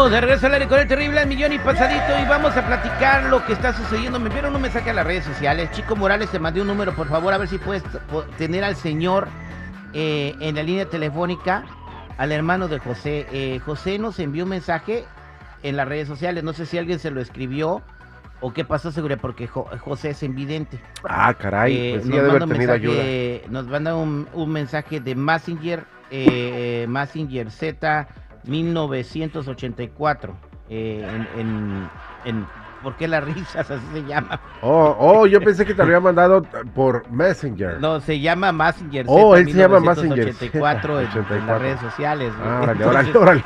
Estamos de regreso al aire con el terrible al millón y pasadito y vamos a platicar lo que está sucediendo. Me enviaron un mensaje a las redes sociales. Chico Morales, te mandé un número, por favor, a ver si puedes tener al señor eh, en la línea telefónica, al hermano de José. Eh, José nos envió un mensaje en las redes sociales. No sé si alguien se lo escribió o qué pasó, seguridad, porque Jo- José es invidente. Ah, caray, Eh, pues sí, nos manda un ayuda. mensaje- Nos manda un, un mensaje de Messenger, Messenger Z 1984. eh, en, en, en- ¿Por qué las risas? Así se llama. Oh, oh, yo pensé que te lo había mandado por Messenger. No, se llama Messenger Oh, Z él se llama Messenger 1984 en, en 84. las redes sociales. Ah, órale, Entonces, órale, órale.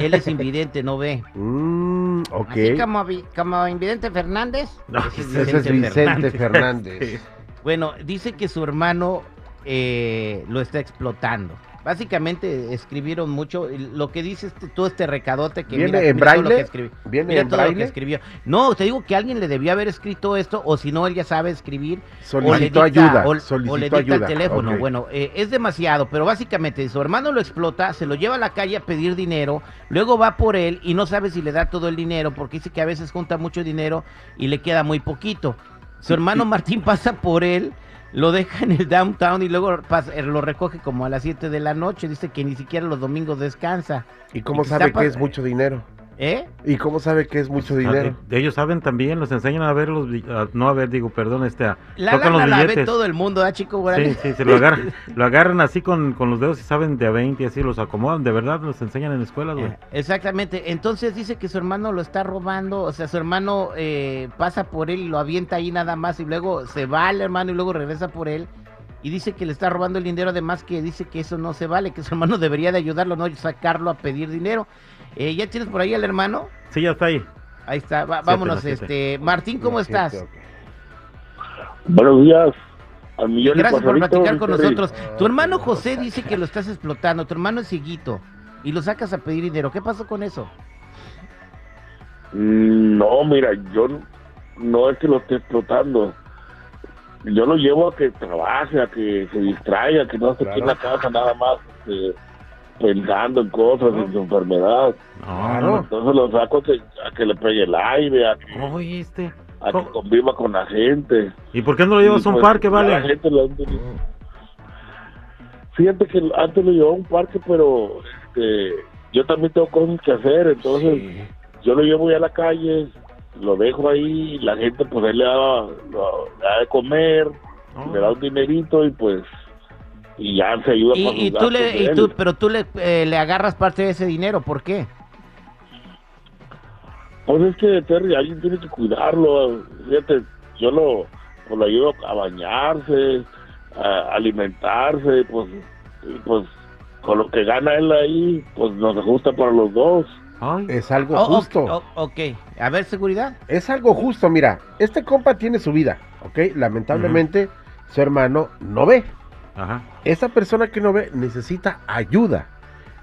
Él es invidente, no ve. Mm, ok. Así como, como invidente Fernández. ese Ese es Vicente Fernández. Bueno, dice que su hermano eh, lo está explotando. Básicamente escribieron mucho. Lo que dice este, todo este recadote que ¿Viene mira, en mira todo lo que escribió. ¿Viene Mira en todo lo que escribió. No, te digo que alguien le debió haber escrito esto, o si no, él ya sabe escribir. o le Solicitó dicta- ayuda. O, o solicitó le dicta ayuda. el teléfono. Bueno, eh, es demasiado, pero básicamente su hermano lo explota, se lo lleva a la calle a pedir dinero, luego va por él y no sabe si le da todo el dinero, porque dice que a veces junta mucho dinero y le queda muy poquito. Su hermano Martín pasa por él, lo deja en el downtown y luego pasa- lo recoge como a las 7 de la noche. Dice que ni siquiera los domingos descansa. ¿Y cómo y sabe que es mucho dinero? ¿Eh? ¿Y cómo sabe que es mucho dinero? Ah, ellos saben también, los enseñan a ver los, a- no a ver, digo, perdón, este, a, La tocan los lana la ve billetes. todo el mundo, ¿ah, chico? Sí, sí, se lo agarran, lo agarran así con, con los dedos y saben de a 20 y así los acomodan, de verdad los enseñan en escuelas, güey. Eh, Exactamente, entonces dice que su hermano lo está robando, o sea, su hermano eh, pasa por él y lo avienta ahí nada más y luego se va el hermano y luego regresa por él y dice que le está robando el dinero, además que dice que eso no se vale, que su hermano debería de ayudarlo, no sacarlo a pedir dinero. Eh, ¿Ya tienes por ahí al hermano? Sí, ya está ahí. Ahí está, va- vámonos, siete. este, Martín, ¿cómo No, estás? siete, ok. Buenos días. Y Gracias por platicar con nosotros. Tu hermano José dice que lo estás explotando, tu hermano es cieguito y lo sacas a pedir dinero. ¿Qué pasó con eso? Mm, No, mira, yo no es que lo esté explotando. Yo lo llevo a que trabaje, a que se distraiga, que no esté aquí en la casa nada más este, pensando en cosas, en su enfermedad. No, Entonces lo saco a que, a que le pegue el aire, a que, no. Oye, este. a que conviva con la gente. ¿Y por qué no lo llevas Y, a un pues, parque, ya La vale? gente lo- Fíjate que antes lo llevaba a un parque, pero este, yo también tengo cosas que hacer, entonces Sí. yo lo llevo ya a la calle, lo dejo ahí, la gente pues él le da, lo- le da de comer, le da un dinerito y pues y ya se ayuda con Y, sus y tú le, y tú, pero tú le, eh, le agarras parte de ese dinero, ¿por qué? Pues es que Terry, alguien tiene que cuidarlo, fíjate, yo lo, pues, lo ayudo a bañarse, a alimentarse, pues, y, pues con lo que gana él ahí, pues nos ajusta para los dos. Ay, Es algo Oh, justo. ok, oh, ok, a ver, seguridad. Es algo justo, mira. Este compa tiene su vida, ¿ok? Lamentablemente, su hermano no ve. ajá. Esa persona que no ve necesita ayuda.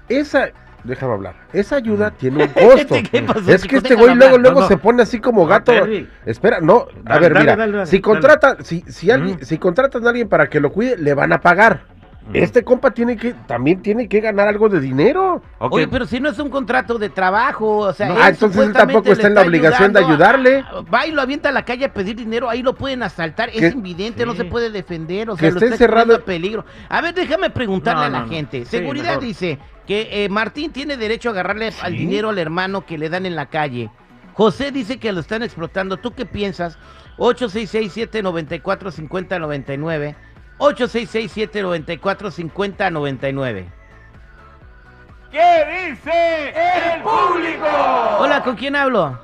Esa, déjame hablar. Esa ayuda tiene un costo. ¿Qué pasó, es que este güey hablar. luego, luego No, no. se pone así como gato. Espera, no, a Dale, ver, mira, dale, dale, si contratan, si, si alguien, si contratan a alguien para que lo cuide, le van a pagar. Este compa tiene que, también tiene que ganar algo de dinero. Ok. Oye, pero si no es un contrato de trabajo, o sea, No, él ah, entonces él tampoco está en la obligación de ayudando ayudarle. a- va y lo avienta a la calle a pedir dinero, ahí lo pueden asaltar, Que- es invidente, no se puede defender, o Que sea, lo esté está encerrado- a peligro. A ver, déjame preguntarle No, a la gente. Sí, Seguridad mejor. dice que eh, Martín tiene derecho a agarrarle al dinero al hermano que le dan en la calle. José dice que lo están explotando. ¿Tú qué piensas? 866-794-5099. 866-794-5099. ¿Qué dice el público? Hola, ¿con quién hablo?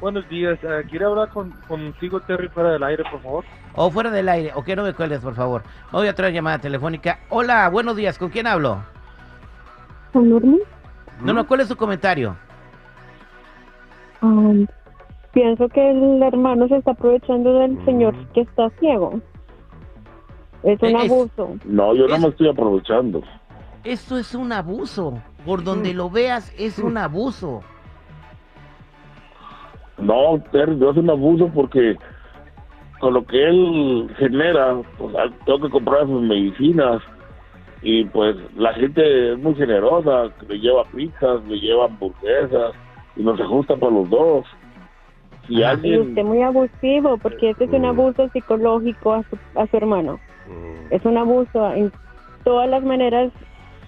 Buenos días. eh, ¿Quiere hablar con, contigo, Terry, fuera del aire, por favor? O fuera del aire, o que no me cuelgues, por favor. Voy a traer llamada telefónica. Hola, buenos días, ¿con quién hablo? ¿Con Norma? No, no, ¿cuál es su comentario? Um, pienso que el hermano se está aprovechando del señor que está ciego. Es un Eh, es- abuso. No, yo no Es- me estoy aprovechando. Esto es un abuso. Por donde lo veas, es un abuso. No, Terry, no es un abuso porque con lo que él genera, pues, ah, tengo que comprar sus medicinas. y pues la gente es muy generosa, le lleva pizzas, le lleva hamburguesas y nos ajusta para los dos. Y alguien usted muy abusivo, porque este es un Mm. abuso psicológico a su, a su hermano. Mm. Es un abuso en todas las maneras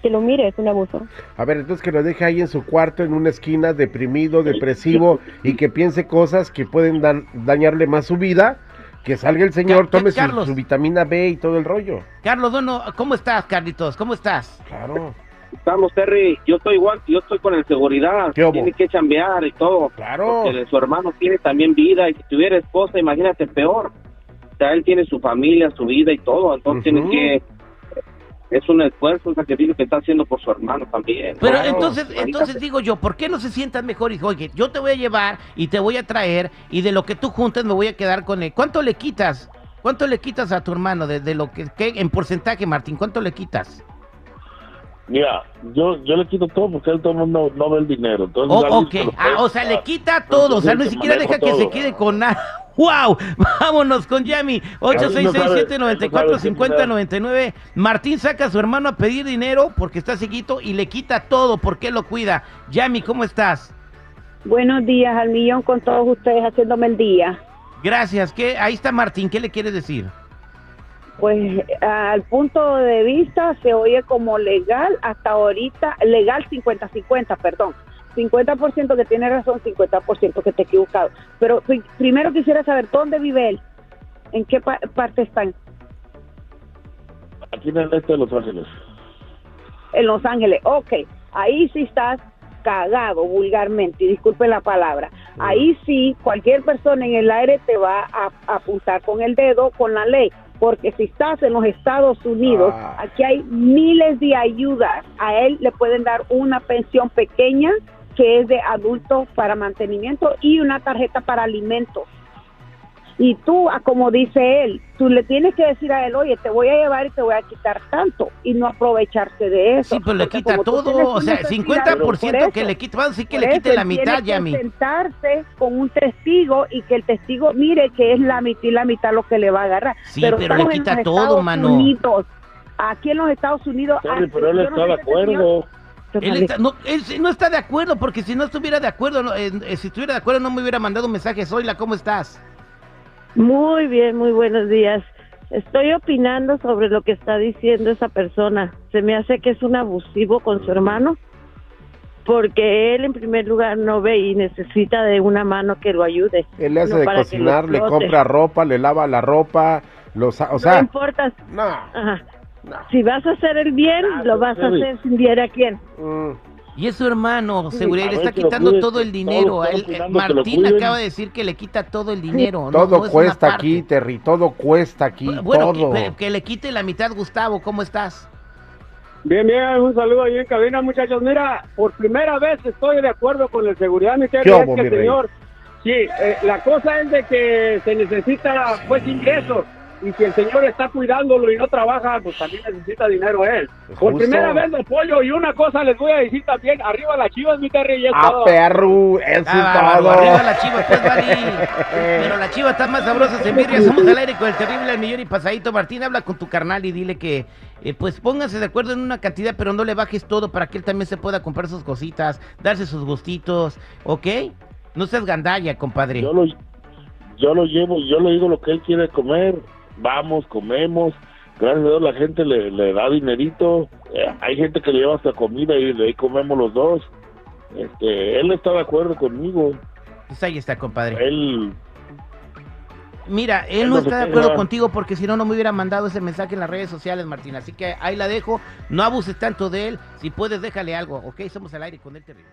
que lo mire, es un abuso. A ver, entonces que lo deje ahí en su cuarto, en una esquina, deprimido, depresivo, y que piense cosas que pueden dañarle más su vida, que salga el señor, tome su, su vitamina B y todo el rollo. Carlos Dono, ¿cómo estás, Carlitos? ¿Cómo estás? Claro, Estamos, Terry. Yo estoy igual, yo estoy con el seguridad. Tiene que chambear y todo. claro. Porque su hermano tiene también vida y si tuviera esposa, imagínate peor. O sea, él tiene su familia, su vida y todo. Entonces tiene que. Es un esfuerzo, un sacrificio que está haciendo por su hermano también. Pero Claro. entonces, entonces digo yo, ¿por qué no se sientan mejor? Y dijo, oye, yo te voy a llevar y te voy a traer y de lo que tú juntas me voy a quedar con él. ¿Cuánto le quitas? ¿Cuánto le quitas a tu hermano de, de lo que, que- en porcentaje, Martín? ¿Cuánto le quitas? Mira, yo, yo le quito todo porque él todo no, no ve el dinero. Entonces, Oh, ah, o sea, le quita todo, o sea, ni Entonces, siquiera deja que se todo. quede con nada. ¡Wow! Vámonos con Yami, 866-794-5099. Martín saca a su hermano a pedir dinero porque está seguito y le quita todo porque él lo cuida. Yami, ¿cómo estás? Buenos días al millón con todos ustedes haciéndome el día. Gracias. ¿Qué? Ahí está Martín, ¿qué le quiere decir? Pues al punto de vista se oye como legal hasta ahorita, legal 50-50, perdón. 50% que tiene razón, 50% que te he equivocado. Pero pri- primero quisiera saber dónde vive él, en qué pa- parte están, Aquí en el este de Los Ángeles. en Los Ángeles. Ok, ahí sí estás cagado vulgarmente, y disculpe la palabra. Ahí sí, cualquier persona en el aire te va a apuntar con el dedo, con la ley. Porque si estás en los Estados Unidos, Ah. aquí hay miles de ayudas. A él le pueden dar una pensión pequeña que es de adulto para mantenimiento y una tarjeta para alimentos. Y tú, a como dice él, tú le tienes que decir a él, oye, te voy a llevar y te voy a quitar tanto y no aprovecharse de eso. Sí, pero le Porque quita todo, o sea, una 50% necesidad, que por le eso, quite, vamos a decir que le eso quite la mitad, tiene que Yami. sentarse con un testigo y que el testigo mire que es la mitad y la mitad lo que le va a agarrar. Sí, pero le quita todo, Estados mano. Unidos. Aquí en los Estados Unidos... Pero él está de acuerdo. Él, está- no, él sí no está de acuerdo, porque si no estuviera de acuerdo, no, eh, eh, si estuviera de acuerdo no me hubiera mandado un mensaje. Zoila, ¿cómo estás? Muy bien, muy buenos días. Estoy opinando sobre lo que está diciendo esa persona. Se me hace que es un abusivo con su hermano, porque él en primer lugar no ve y necesita de una mano que lo ayude. Él le hace No de cocinar, le compra ropa, le lava la ropa, los, o no sea, importa. no, Ajá. no. Si vas a hacer el bien, lo vas a hacer sin ver a quién. Mm. Y es su hermano, seguridad, a le está quitando todo el dinero. están Él- Martín acaba de decir que le quita todo el dinero. no- Todo no cuesta aquí, Terry, todo cuesta aquí, Bueno, todo. que, que le quite la mitad, Gustavo, ¿cómo estás? Bien, bien, un saludo ahí en cabina, muchachos. Mira, por primera vez estoy de acuerdo con el seguridad, mi Terry, ¿Qué es hubo, que mi el rey? señor. Sí, eh, la cosa es de que se necesita, pues, ingresos. Y si el señor está cuidándolo y no trabaja, pues también necesita dinero él. Pues Por justo. primera vez lo apoyo. Y una cosa les voy a decir también: arriba las chivas, mi Terry, y es Ah, todo. perro, eso Ah, todo. arriba la chiva, pues, Vali. Pero la chiva está más sabrosa, se birria. Somos al aire con el terrible al millón y pasadito. Martín, habla con tu carnal y dile que, eh, pues, pónganse de acuerdo en una cantidad, pero no le bajes todo para que él también se pueda comprar sus cositas, darse sus gustitos, ¿ok? No seas gandalla, compadre. Yo lo, yo lo llevo, yo le digo lo que él quiere comer. Vamos, comemos. Gracias a Dios la gente le, le da dinerito. Eh, hay gente que le lleva hasta comida y de ahí comemos los dos. Este, él está de acuerdo conmigo. Pues ahí está, compadre. Él, Mira, él Él no no está de acuerdo contigo porque si no, no me hubiera mandado ese mensaje en las redes sociales, Martín. Así que ahí la dejo. No abuses tanto de él. Si puedes, déjale algo, ¿ok? Somos al aire con el terrible.